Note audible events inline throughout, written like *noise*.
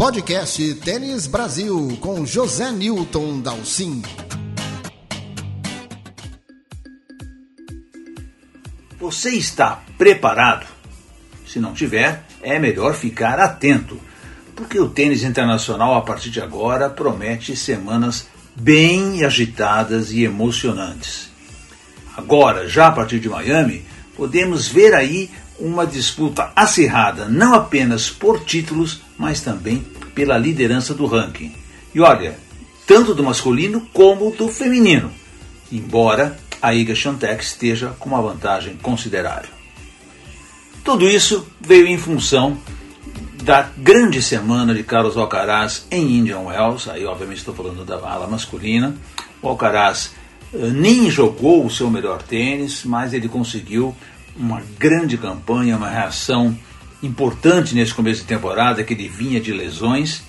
podcast Tênis Brasil com José Newton Dalcin. Você está preparado? Se não tiver, é melhor ficar atento, porque o tênis internacional a partir de agora promete semanas bem agitadas e emocionantes. Agora, já a partir de Miami, podemos ver aí uma disputa acirrada, não apenas por títulos, mas também pela liderança do ranking. E olha, tanto do masculino como do feminino, embora a Iga Swiatek esteja com uma vantagem considerável. Tudo isso veio em função da grande semana de Carlos Alcaraz em Indian Wells, aí obviamente estou falando da ala masculina. O Alcaraz uh, nem jogou o seu melhor tênis, mas ele conseguiu uma grande campanha, uma reação importante nesse começo de temporada, que ele vinha de lesões,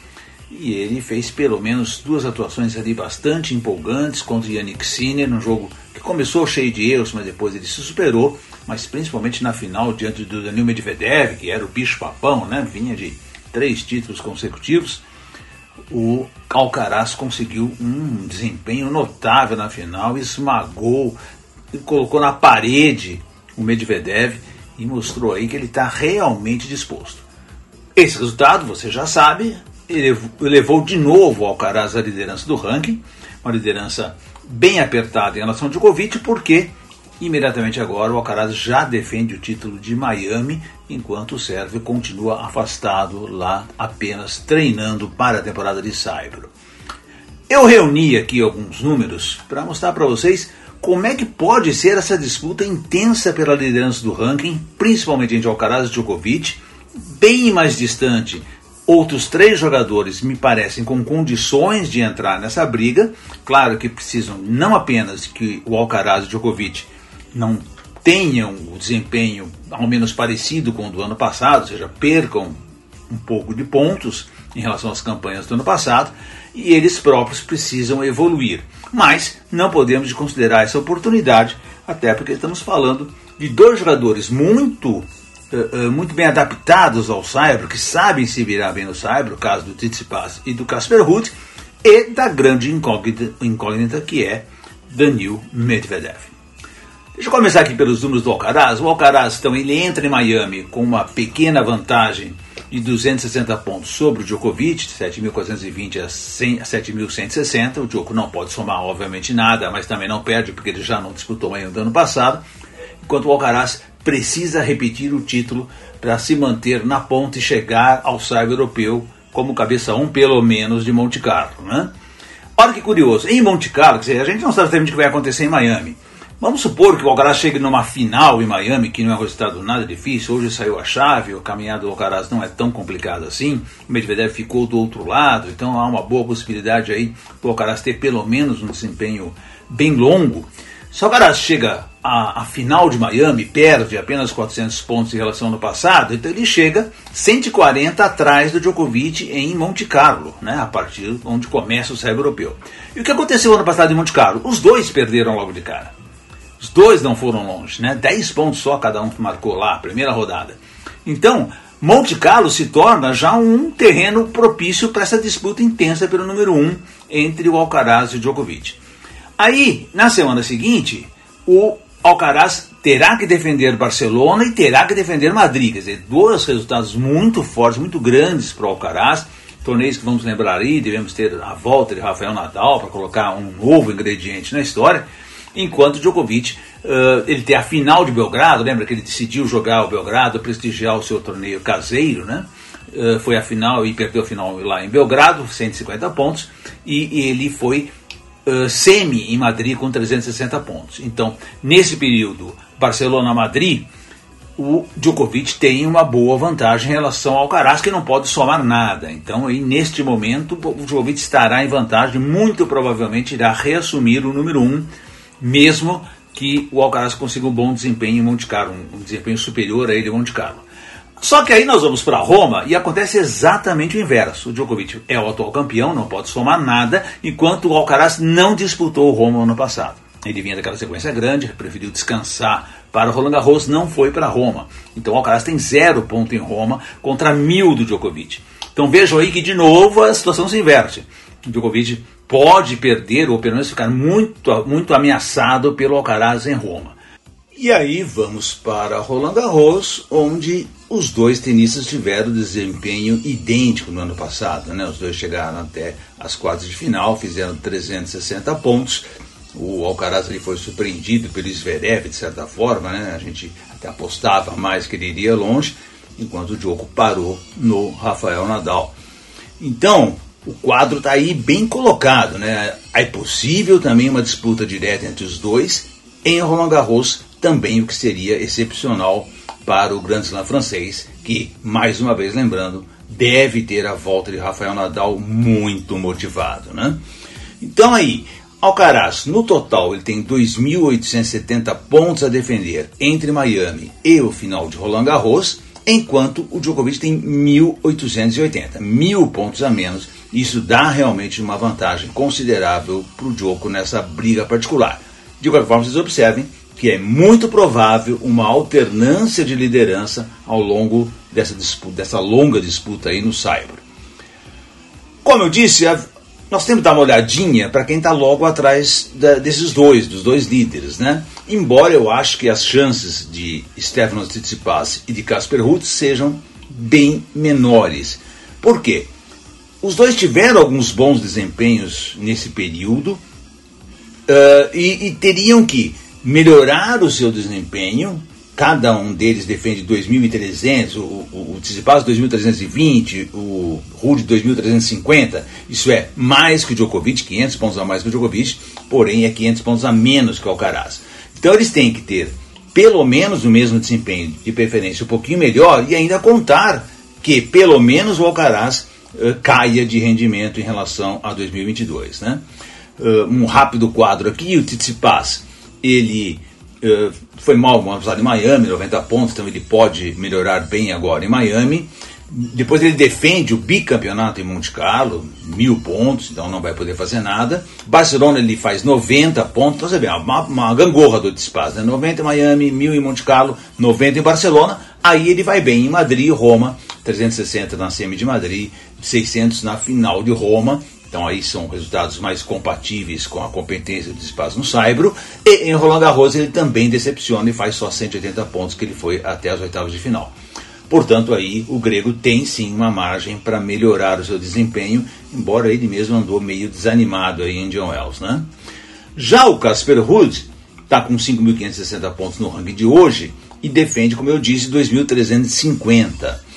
e ele fez pelo menos duas atuações ali bastante empolgantes contra o Yannick Sinner, num jogo que começou cheio de erros, mas depois ele se superou, mas principalmente na final diante do Daniel Medvedev, que era o bicho-papão, né? vinha de três títulos consecutivos, o Alcaraz conseguiu um desempenho notável na final, esmagou, colocou na parede o Medvedev e mostrou aí que ele está realmente disposto. Esse resultado, você já sabe, levou de novo o Alcaraz à liderança do ranking, uma liderança bem apertada em relação ao Djokovic, porque imediatamente agora o Alcaraz já defende o título de Miami, enquanto o Sérvio continua afastado lá apenas treinando para a temporada de Saibro. Eu reuni aqui alguns números para mostrar para vocês como é que pode ser essa disputa intensa pela liderança do ranking, principalmente entre Alcaraz e Djokovic, bem mais distante Outros três jogadores me parecem com condições de entrar nessa briga. Claro que precisam não apenas que o Alcaraz e o Djokovic não tenham o desempenho ao menos parecido com o do ano passado, ou seja, percam um pouco de pontos em relação às campanhas do ano passado, e eles próprios precisam evoluir. Mas não podemos considerar essa oportunidade, até porque estamos falando de dois jogadores muito uh, muito bem adaptados ao Saibro, que sabem se virar bem no Saibro, o caso do Tsitsipas e do Casper Ruud, e da grande incógnita, incógnita que é Daniil Medvedev. Deixa eu começar aqui pelos números do Alcaraz. O Alcaraz, então, ele entra em Miami com uma pequena vantagem de 260 pontos sobre o Djokovic, 7.420 a 7.160. O Djokovic não pode somar, obviamente, nada, mas também não perde, porque ele já não disputou Miami do ano passado. Enquanto o Alcaraz precisa repetir o título para se manter na ponta e chegar ao cyber europeu como cabeça 1, um, pelo menos, de Monte Carlo. Né? Olha que curioso, em Monte Carlo, a gente não sabe exatamente o que vai acontecer em Miami. Vamos supor que o Alcaraz chegue numa final em Miami, que não é um resultado nada difícil. Hoje saiu a chave, o caminhado do Alcaraz não é tão complicado assim. O Medvedev ficou do outro lado, então há uma boa possibilidade aí do Alcaraz ter pelo menos um desempenho bem longo. Se o Alcaraz chega à, à, final de Miami, perde apenas 400 pontos em relação ao ano passado, então ele chega 140 atrás do Djokovic em Monte Carlo, né, a partir onde começa o cérebro europeu. E o que aconteceu ano passado em Monte Carlo? Os dois perderam logo de cara. Dois não foram longe, né? 10 pontos só cada um que marcou lá, primeira rodada. Então, Monte Carlo se torna já um terreno propício para essa disputa intensa pelo número 1 um entre o Alcaraz e o Djokovic. Aí, na semana seguinte, o Alcaraz terá que defender Barcelona e terá que defender Madrid. Quer dizer, dois resultados muito fortes, muito grandes para o Alcaraz. Torneios que vamos lembrar aí, devemos ter a volta de Rafael Nadal para colocar um novo ingrediente na história. Enquanto Djokovic, uh, ele tem a final de Belgrado, lembra que ele decidiu jogar o Belgrado, prestigiar o seu torneio caseiro, né? Uh, foi a final e perdeu a final lá em Belgrado, 150 pontos, e, ele foi uh, semi em Madrid com 360 pontos. Então, nesse período, Barcelona-Madrid, o Djokovic tem uma boa vantagem em relação ao Alcaraz, que não pode somar nada. Então, aí, neste momento, o Djokovic estará em vantagem, muito provavelmente irá reassumir o número 1, um, mesmo que o Alcaraz consiga um bom desempenho em Monte Carlo, um desempenho superior a ele em Monte Carlo. Só que aí nós vamos para Roma e acontece exatamente o inverso. O Djokovic é o atual campeão, não pode somar nada, enquanto o Alcaraz não disputou o Roma ano passado. Ele vinha daquela sequência grande, preferiu descansar para Roland Garros, não foi para Roma. Então o Alcaraz tem zero ponto em Roma contra mil do Djokovic. Então vejam aí que de novo a situação se inverte. O Djokovic pode perder ou pelo menos ficar muito, muito ameaçado pelo Alcaraz em Roma. E aí vamos para Roland Garros, onde os dois tenistas tiveram desempenho idêntico no ano passado. Né? Os dois chegaram até as quartas de final, fizeram 360 pontos. O Alcaraz ele foi surpreendido pelo Zverev, de certa forma. Né? A gente até apostava mais que ele iria longe, enquanto o jogo parou no Rafael Nadal. Então, o quadro está aí bem colocado. Né? É possível também uma disputa direta entre os dois em Roland Garros, também o que seria excepcional para o Grand Slam francês, que, mais uma vez lembrando, deve ter a volta de Rafael Nadal muito motivado. Né? Então aí, Alcaraz, no total, ele tem 2.870 pontos a defender entre Miami e o final de Roland Garros, enquanto o Djokovic tem 1.880, mil pontos a menos. Isso dá realmente uma vantagem considerável para o Djoko nessa briga particular. De qualquer forma, vocês observem que é muito provável uma alternância de liderança ao longo dessa, disputa, dessa longa disputa aí no Saibro. Como eu disse, nós temos que dar uma olhadinha para quem está logo atrás da, desses dois, dos dois líderes, né? Embora eu acho que as chances de Stefanos Tsitsipas e de Casper Ruud sejam bem menores. Por quê? Os dois tiveram alguns bons desempenhos nesse período uh, e, e teriam que melhorar o seu desempenho. Cada um deles defende 2.300, o, o, o Tsitsipas 2.320, o Rude 2.350. Isso é mais que o Djokovic, 500 pontos a mais que o Djokovic, porém é 500 pontos a menos que o Alcaraz. Então eles têm que ter pelo menos o mesmo desempenho, de preferência um pouquinho melhor, e ainda contar que pelo menos o Alcaraz uh, caia de rendimento em relação a 2022. Né? Uh, um rápido quadro aqui, o Tsitsipas ele uh, foi mal passado em Miami, 90 pontos, então ele pode melhorar bem agora em Miami. Depois ele defende o bicampeonato em Monte Carlo, mil pontos, então não vai poder fazer nada. Barcelona ele faz 90 pontos, então você vê, uma, uma gangorra do Despas, né? 90 em Miami, mil em Monte Carlo, 90 em Barcelona. Aí ele vai bem em Madrid Roma, 360 na semi de Madrid, 600 na final de Roma. Então aí são resultados mais compatíveis com a competência do espaço no Saibro. E em Roland Garros ele também decepciona e faz só 180 pontos que ele foi até as oitavas de final. Portanto, aí o grego tem sim uma margem para melhorar o seu desempenho, embora ele mesmo andou meio desanimado aí em John Wells. Né? Já o Casper Ruud está com 5.560 pontos no ranking de hoje e defende, como eu disse, 2.350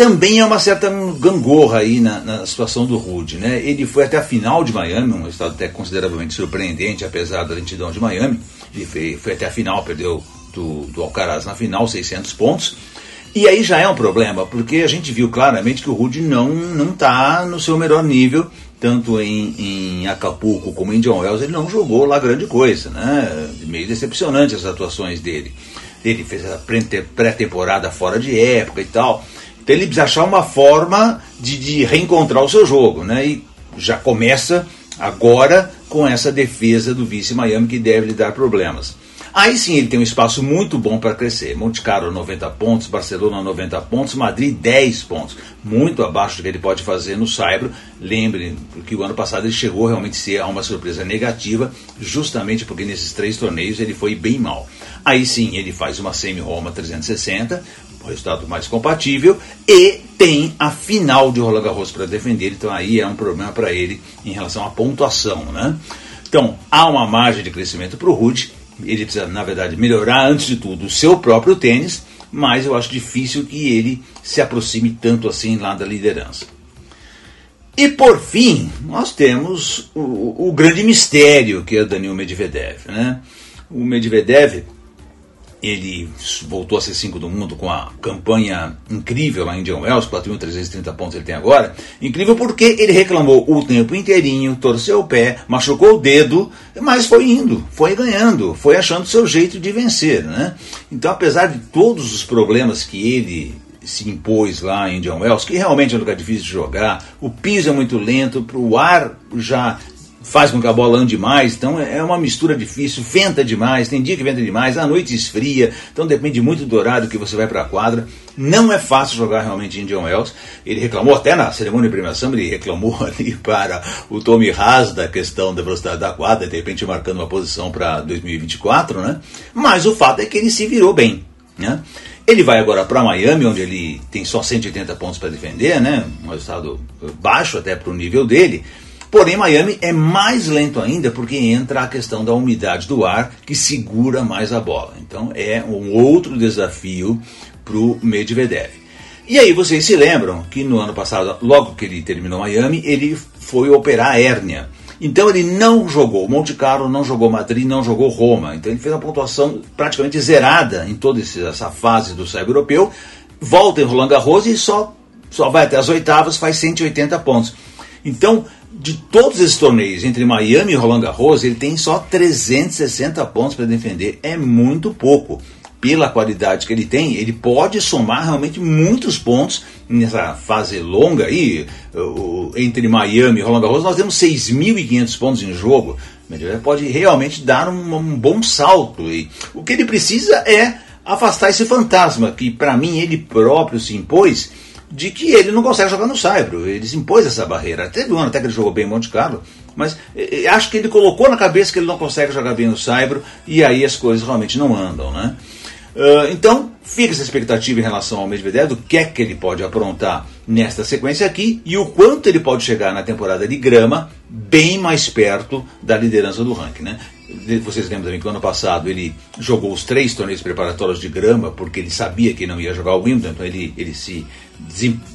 também é uma certa gangorra aí na, na, situação do Rude. Né? Ele foi até a final de Miami, um resultado até consideravelmente surpreendente, apesar da lentidão de Miami. Ele foi, foi até a final, perdeu do, do Alcaraz na final, 600 pontos. E aí já é um problema, porque a gente viu claramente que o Rude não está no seu melhor nível, tanto em, em, Acapulco como em John Wells, ele não jogou lá grande coisa, né? Meio decepcionante as atuações dele. Ele fez a pré-temporada fora de época e tal. Então ele precisa achar uma forma de, de reencontrar o seu jogo, né? E já começa agora com essa defesa do vice Miami que deve lhe dar problemas. Aí sim ele tem um espaço muito bom para crescer. Monte Carlo 90 pontos, Barcelona 90 pontos, Madrid 10 pontos. Muito abaixo do que ele pode fazer no Saibro. Lembre que o ano passado ele chegou realmente a ser uma surpresa negativa, justamente porque nesses três torneios ele foi bem mal. Aí sim ele faz uma semi-Roma 360, o resultado mais compatível, e tem a final de Roland Garros para defender, então aí é um problema para ele em relação à pontuação. Né? Então há uma margem de crescimento para o Rude, ele precisa, na verdade, melhorar antes de tudo o seu próprio tênis, mas eu acho difícil que ele se aproxime tanto assim lá da liderança. E por fim, nós temos o, o grande mistério que é Daniel Medvedev. Né? O Medvedev ele voltou a ser 5 do mundo com a campanha incrível lá em John Wells, 4.330 pontos ele tem agora. Incrível porque ele reclamou o tempo inteirinho, torceu o pé, machucou o dedo, mas foi indo, foi ganhando, foi achando seu jeito de vencer. Né? Então, apesar de todos os problemas que ele se impôs lá em John Wells, que realmente é um lugar difícil de jogar, o piso é muito lento, o ar já faz com que a bola ande mais, então é uma mistura difícil, venta demais, tem dia que venta demais, a noite esfria, então depende muito do horário que você vai para a quadra. Não é fácil jogar realmente em Indian Wells. Ele reclamou até na cerimônia de premiação, ele reclamou *laughs* ali para o Tommy Haas da questão da velocidade da quadra, de repente marcando uma posição para 2024, né? Mas o fato é que ele se virou bem, né? Ele vai agora para Miami, onde ele tem só 180 pontos para defender, né? Um resultado baixo até para o nível dele. Porém, Miami é mais lento ainda porque entra a questão da umidade do ar que segura mais a bola. Então é um outro desafio para o Medvedev. E aí vocês se lembram que no ano passado, logo que ele terminou Miami, ele foi operar a hérnia. Então ele não jogou Monte Carlo, não jogou Madrid, não jogou Roma. Então ele fez uma pontuação praticamente zerada em toda essa fase do cyber europeu. Volta em Roland Garros e só, só vai até as oitavas, faz 180 pontos. Então de todos esses torneios, entre Miami e Roland Garros, ele tem só 360 pontos para defender. É muito pouco. Pela qualidade que ele tem, ele pode somar realmente muitos pontos nessa fase longa aí, entre Miami e Roland Garros, nós temos 6.500 pontos em jogo. Ele pode realmente dar um, um bom salto. E o que ele precisa é afastar esse fantasma que, para mim, ele próprio se impôs de que ele não consegue jogar no Saibro. Ele se impôs essa barreira. Teve um ano até que ele jogou bem em Monte Carlo, mas eh, eh, acho que ele colocou na cabeça que ele não consegue jogar bem no Saibro e aí as coisas realmente não andam, né? Uh, então, fica essa expectativa em relação ao Medvedev, do que é que ele pode aprontar nesta sequência aqui e o quanto ele pode chegar na temporada de grama bem mais perto da liderança do ranking. Né? Vocês lembram também que no ano passado ele jogou os três torneios preparatórios de grama porque ele sabia que não ia jogar o Wimbledon, então ele, ele se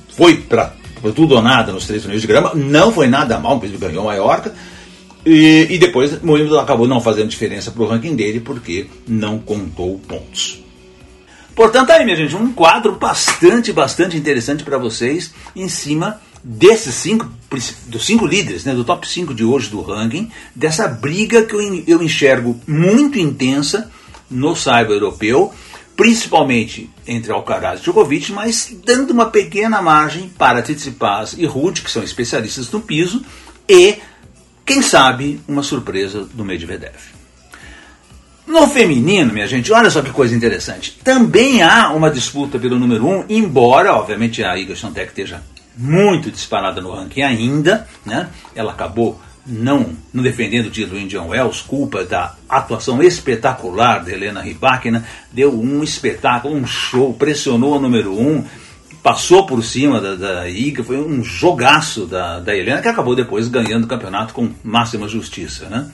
foi para tudo ou nada nos três torneios de grama, não foi nada mal, ele ganhou a Maiorca. E, e depois o Wimbledon acabou não fazendo diferença para o ranking dele porque não contou pontos. Portanto, aí, minha gente, um quadro bastante, bastante interessante para vocês em cima desses cinco, dos cinco líderes, né, do top 5 de hoje do ranking, dessa briga que eu, eu enxergo muito intensa no cyber europeu principalmente entre Alcaraz e Djokovic, mas dando uma pequena margem para Tsitsipas e Ruud, que são especialistas no piso, e, quem sabe, uma surpresa do Medvedev. No feminino, minha gente, olha só que coisa interessante. Também há uma disputa pelo número 1, um, embora, obviamente, a Iga Swiatek esteja muito disparada no ranking ainda, né? Ela acabou não, não defendendo o título Indian Wells, culpa da atuação espetacular de Helena Rybakina, deu um espetáculo, um show, pressionou a número um, passou por cima da, da Iga, foi um jogaço da, da Helena, que acabou depois ganhando o campeonato com máxima justiça. Né?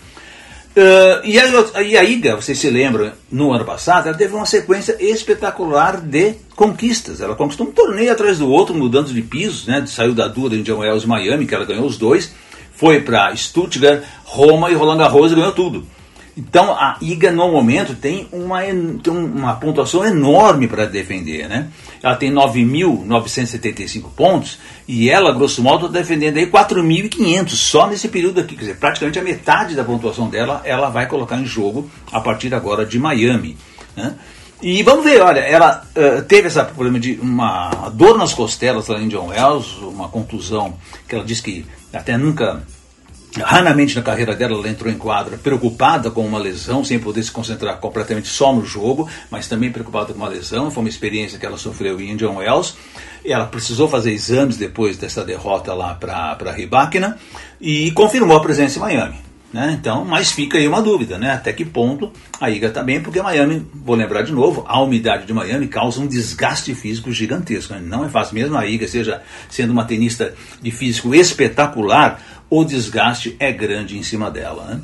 Uh, e, a, e a Iga, vocês se lembram, no ano passado, ela teve uma sequência espetacular de conquistas. Ela conquistou um torneio atrás do outro, mudando de pisos, né? saiu da Dura Indian Wells Miami, que ela ganhou os dois, foi para Stuttgart, Roma e Roland Garros e ganhou tudo. Então a IGA no momento tem uma, tem uma pontuação enorme para defender, né? Ela tem 9.975 pontos e ela, grosso modo, está defendendo aí 4.500 só nesse período aqui. Quer dizer, praticamente a metade da pontuação dela ela vai colocar em jogo a partir agora de Miami. Né? E vamos ver, olha, ela uh, teve esse problema de uma dor nas costelas lá em John Wells, uma contusão que ela disse que até nunca, raramente na carreira dela, ela entrou em quadra preocupada com uma lesão, sem poder se concentrar completamente só no jogo, mas também preocupada com uma lesão. Foi uma experiência que ela sofreu em John Wells. Ela precisou fazer exames depois dessa derrota lá para a Ribáquina e confirmou a presença em Miami. Né? Então, mas fica aí uma dúvida, né? Até que ponto a IGA está bem, porque Miami, vou lembrar de novo, a umidade de Miami causa um desgaste físico gigantesco. Né? Não é fácil, mesmo a IGA seja sendo uma tenista de físico espetacular, o desgaste é grande em cima dela. Né?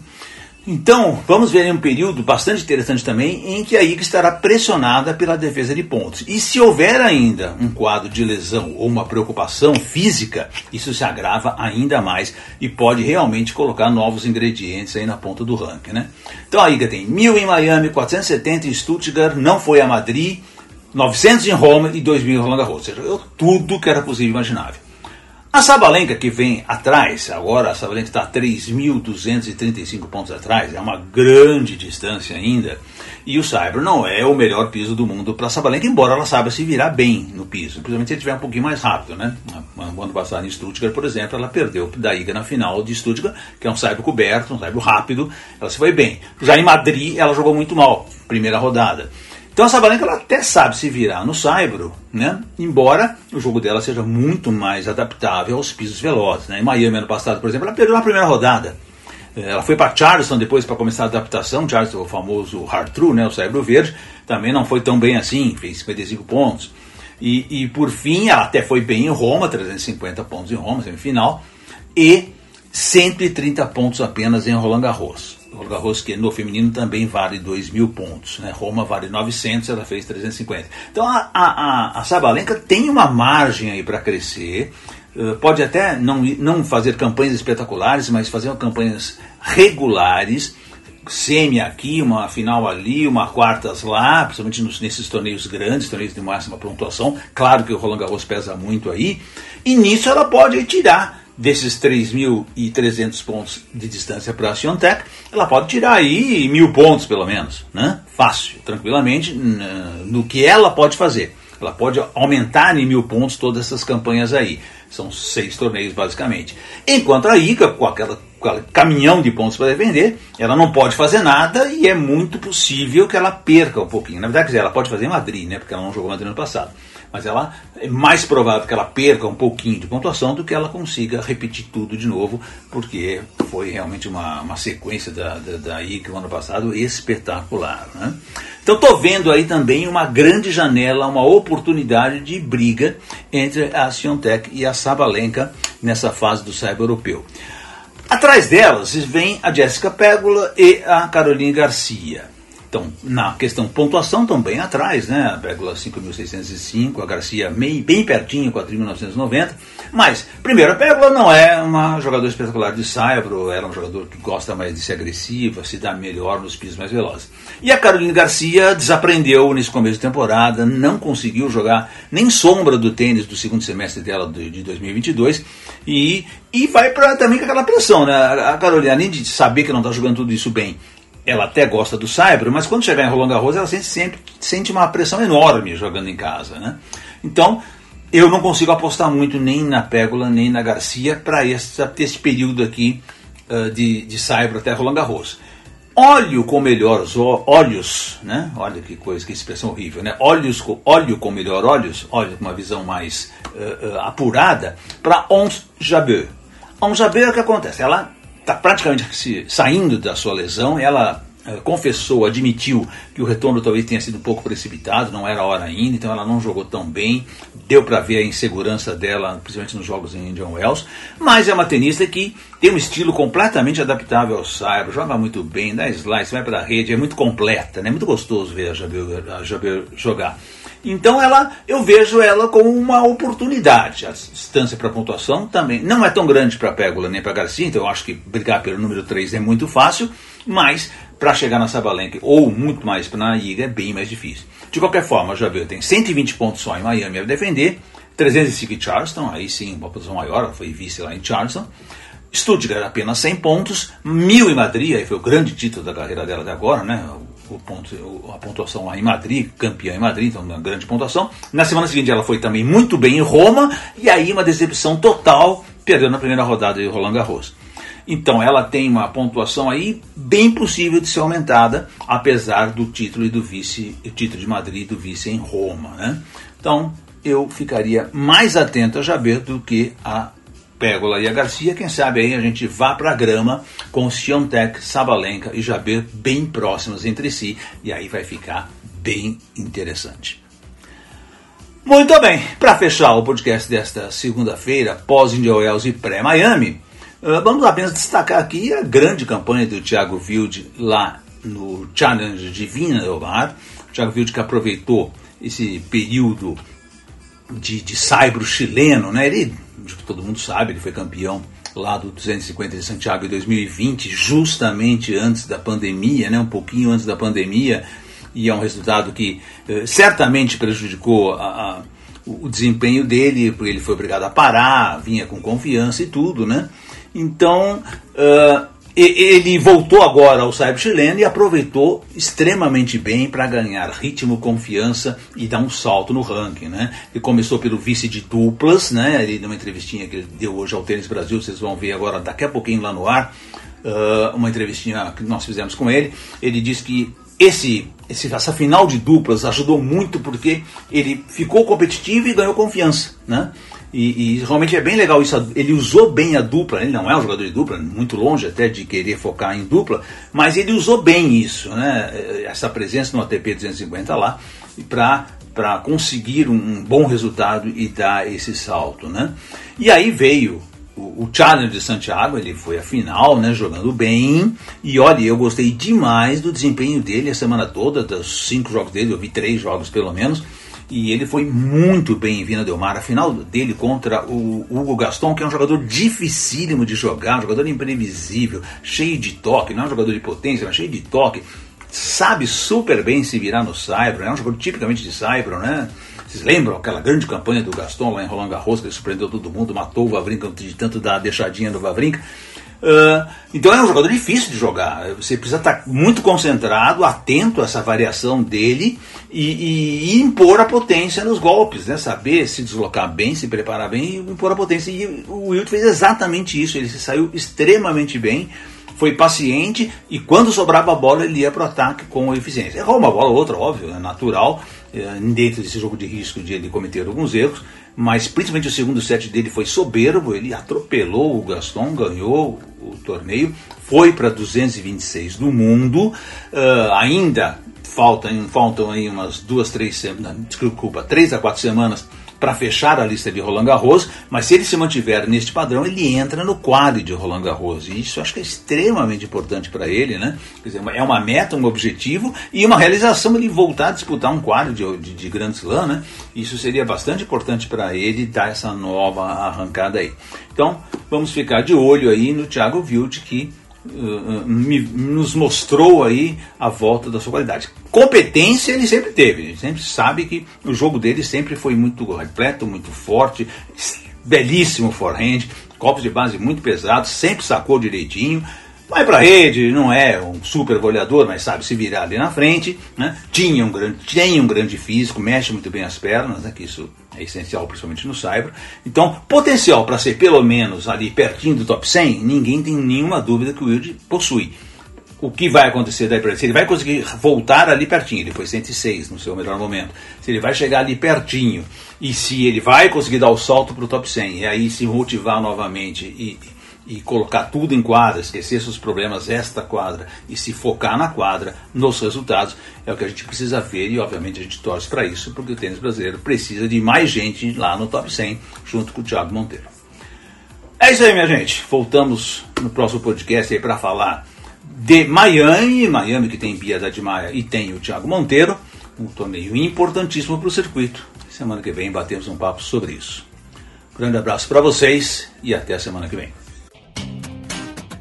Então, vamos ver um período bastante interessante também em que a IGA estará pressionada pela defesa de pontos. E se houver ainda um quadro de lesão ou uma preocupação física, isso se agrava ainda mais e pode realmente colocar novos ingredientes aí na ponta do ranking, né? Então a IGA tem 1000 em Miami, 470 em Stuttgart, não foi a Madrid, 900 em Roma e 2000 em Roland Garros, ou seja, tudo que era possível e imaginável. A Sabalenka que vem atrás, agora a Sabalenka está 3.235 pontos atrás, é uma grande distância ainda. E o Saibro não é o melhor piso do mundo para a Sabalenka, embora ela saiba se virar bem no piso, principalmente se estiver um pouquinho mais rápido. Né? No ano passado em Stuttgart, por exemplo, ela perdeu da Iga na final de Stuttgart, que é um Saibro coberto, um Saibro rápido, ela se foi bem. Já em Madrid, ela jogou muito mal, primeira rodada. Então a Sabalenka ela até sabe se virar no saibro, né? embora o jogo dela seja muito mais adaptável aos pisos velozes. Né? Em Miami ano passado, por exemplo, ela perdeu na primeira rodada. É, ela foi para Charleston depois para começar a adaptação, Charleston, o famoso hard true, né? o saibro verde, também não foi tão bem assim, fez 55 pontos. E, e por fim, ela até foi bem em Roma, 350 pontos em Roma, semifinal, e 130 pontos apenas em Roland Garros. Roland Garros, que no feminino também vale 2 mil pontos. Né? Roma vale 900, ela fez 350. Então a, a, a Sabalenka tem uma margem aí para crescer. Uh, pode até não, não fazer campanhas espetaculares, mas fazer campanhas regulares. Semi aqui, uma final ali, uma quartas lá, principalmente nos, nesses torneios grandes, torneios de máxima pontuação. Claro que o Roland Garros pesa muito aí. E nisso ela pode tirar desses 3.300 pontos de distância para a Siontech, ela pode tirar aí mil pontos pelo menos, né? Fácil, tranquilamente, no que ela pode fazer. Ela pode aumentar em mil pontos todas essas campanhas aí. São seis torneios basicamente. Enquanto a ICA, com aquela, com aquele caminhão de pontos para defender, ela não pode fazer nada e é muito possível que ela perca um pouquinho. Na verdade, ela pode fazer em Madrid, né? Porque ela não jogou Madrid no passado mas ela é mais provável que ela perca um pouquinho de pontuação do que ela consiga repetir tudo de novo, porque foi realmente uma, uma sequência da, da, da IC no ano passado espetacular. Né? Então estou vendo aí também uma grande janela, uma oportunidade de briga entre a Siontech e a Sabalenka nessa fase do cyber europeu. Atrás delas vem a Jéssica Pégola e a Caroline Garcia. Então, na questão pontuação, estão bem atrás, né? A Pérgola 5.605, a Garcia bem, bem pertinho, 4.990. Mas, primeiro, a Pérgola não é uma jogadora espetacular de saibro, ela é um jogador que gosta mais de ser agressiva, se dá melhor nos pisos mais velozes. E a Caroline Garcia desaprendeu nesse começo de temporada, não conseguiu jogar nem sombra do tênis do segundo semestre dela de 2022 e, e vai pra, também com aquela pressão, né? A Caroline, além de saber que não está jogando tudo isso bem, ela até gosta do Saibro, mas quando chegar em Roland Garros ela sente, sempre sente uma pressão enorme jogando em casa. Né? Então, eu não consigo apostar muito nem na Pégola nem na Garcia para esse, esse período aqui uh, de, de Saibro até Roland Garros. Olho com melhores olhos, né? Olha que coisa, que expressão horrível, né? Olhos com, olho com melhor olhos, olho com uma visão mais uh, uh, apurada, para Ons Jabeur. Ons Jabeur, o que acontece? Ela está praticamente se, saindo da sua lesão, ela uh, confessou, admitiu que o retorno talvez tenha sido um pouco precipitado, não era hora ainda, então ela não jogou tão bem, deu para ver a insegurança dela, principalmente nos jogos em Indian Wells, mas é uma tenista que tem um estilo completamente adaptável ao cyber, joga muito bem, dá slice, vai para a rede, é muito completa, é né? muito gostoso ver a Jabel, a jogar. Então ela, eu vejo ela como uma oportunidade. A distância para pontuação também não é tão grande para a Pégola nem para a Garcia, então eu acho que brigar pelo número 3 é muito fácil, mas para chegar na Sabalenka ou muito mais para a Iga é bem mais difícil. De qualquer forma, já viu, tem 120 pontos só em Miami a defender, 305 em Charleston, aí sim uma posição maior, ela foi vice lá em Charleston. Stuttgart apenas 100 pontos, mil em Madrid, aí foi o grande título da carreira dela até agora, né? O ponto, a pontuação lá em Madrid, campeã em Madrid, então uma grande pontuação. Na semana seguinte ela foi também muito bem em Roma, e aí uma decepção total, perdeu na primeira rodada de Roland Garros. Então ela tem uma pontuação aí bem possível de ser aumentada, apesar do título e do vice, o título de Madrid e do vice em Roma. Né? Então eu ficaria mais atento a Jabet do que a Pégola e a Garcia, quem sabe aí a gente vá para a grama com Siontech, Sabalenka e Jabir bem próximos entre si, e aí vai ficar bem interessante. Muito bem, para fechar o podcast desta segunda-feira, pós-India Wells e pré-Miami, eh, vamos apenas destacar aqui a grande campanha do Thiago Wilde lá no Challenge de Vina del Mar. O Thiago Wilde que aproveitou esse período de, de saibro chileno, né? Ele todo mundo sabe, ele foi campeão lá do 250 de Santiago em 2020, justamente antes da pandemia, né, um pouquinho antes da pandemia, e é um resultado que eh, certamente prejudicou a, a, o, o desempenho dele, porque ele foi obrigado a parar, vinha com confiança e tudo, né? Então, uh, ele voltou agora ao cyber chileno e aproveitou extremamente bem para ganhar ritmo, confiança e dar um salto no ranking. Né? Ele começou pelo vice de duplas, né? ele, numa entrevistinha que ele deu hoje ao Tênis Brasil, vocês vão ver agora daqui a pouquinho lá no ar, uh, uma entrevistinha que nós fizemos com ele. Ele disse que esse, esse, essa final de duplas ajudou muito porque ele ficou competitivo e ganhou confiança. Né? E, e, realmente é bem legal isso. Ele usou bem a dupla. Ele não é um jogador de dupla, muito longe até de querer focar em dupla, mas ele usou bem isso, né? Essa presença no ATP 250 lá, para conseguir um bom resultado e dar esse salto, né? E aí veio o, o Challenger de Santiago, ele foi a final, né, jogando bem. E olha, eu gostei demais do desempenho dele a semana toda, dos cinco jogos dele, eu vi três jogos pelo menos e ele foi muito bem em Vina Del Mar. A final dele contra o Hugo Gaston, que é um jogador dificílimo de jogar, jogador imprevisível, cheio de toque, não é um jogador de potência, mas cheio de toque. Sabe super bem se virar no Saibro, é um jogador tipicamente de Saibro, né? Vocês lembram aquela grande campanha do Gaston lá em Roland Garros, que ele surpreendeu todo mundo, matou o Vavrinka de tanto dar deixadinha no Vavrinka. Uh, então é um jogador difícil de jogar. Você precisa estar muito concentrado, atento a essa variação dele e, e, e, impor a potência nos golpes, né? Saber se deslocar bem, se preparar bem e impor a potência. E o Wilt fez exatamente isso. Ele se saiu extremamente bem, foi paciente e quando sobrava a bola ele ia para o ataque com eficiência. Errou uma bola ou outra, óbvio, é natural, é, dentro desse jogo de risco de ele cometer alguns erros mas principalmente o segundo set dele foi soberbo, ele atropelou o Gaston, ganhou o torneio, foi para 226 do mundo, uh, ainda faltam, faltam aí umas duas, três semanas, desculpa, três a quatro semanas para fechar a lista de Roland Garros, mas se ele se mantiver neste padrão, ele entra no quadro de Roland Garros. E isso acho que é extremamente importante para ele, né? Quer dizer, é uma meta, um objetivo e uma realização ele voltar a disputar um quadro de, de, de Grand Slam, né? Isso seria bastante importante para ele dar essa nova arrancada aí. Então, vamos ficar de olho aí no Thiago Wild que Uh, me, nos mostrou aí a volta da sua qualidade. Competência ele sempre teve, ele sempre sabe que o jogo dele sempre foi muito repleto, muito forte, belíssimo forehand, copos de base muito pesados, sempre sacou direitinho. Vai para rede, não é um super goleador, mas sabe se virar ali na frente. Né? Tinha um grande, tem um grande físico, mexe muito bem as pernas, né? que isso é essencial, principalmente no Cyber. Então, potencial para ser pelo menos ali pertinho do top 100, ninguém tem nenhuma dúvida que o Wilde possui. O que vai acontecer daí para ele? Se ele vai conseguir voltar ali pertinho, ele foi 106 no seu melhor momento. Se ele vai chegar ali pertinho e se ele vai conseguir dar o salto para o top 100 e aí se motivar novamente e, e colocar tudo em quadra, esquecer seus problemas esta quadra e se focar na quadra, nos resultados, é o que a gente precisa ver e obviamente a gente torce para isso, porque o tênis brasileiro precisa de mais gente lá no top 100, junto com o Thiago Monteiro. É isso aí, minha gente. Voltamos no próximo podcast aí para falar de Miami, Miami que tem Bia da Maia e tem o Thiago Monteiro, um torneio importantíssimo para o circuito. Semana que vem batemos um papo sobre isso. Grande abraço para vocês e até a semana que vem.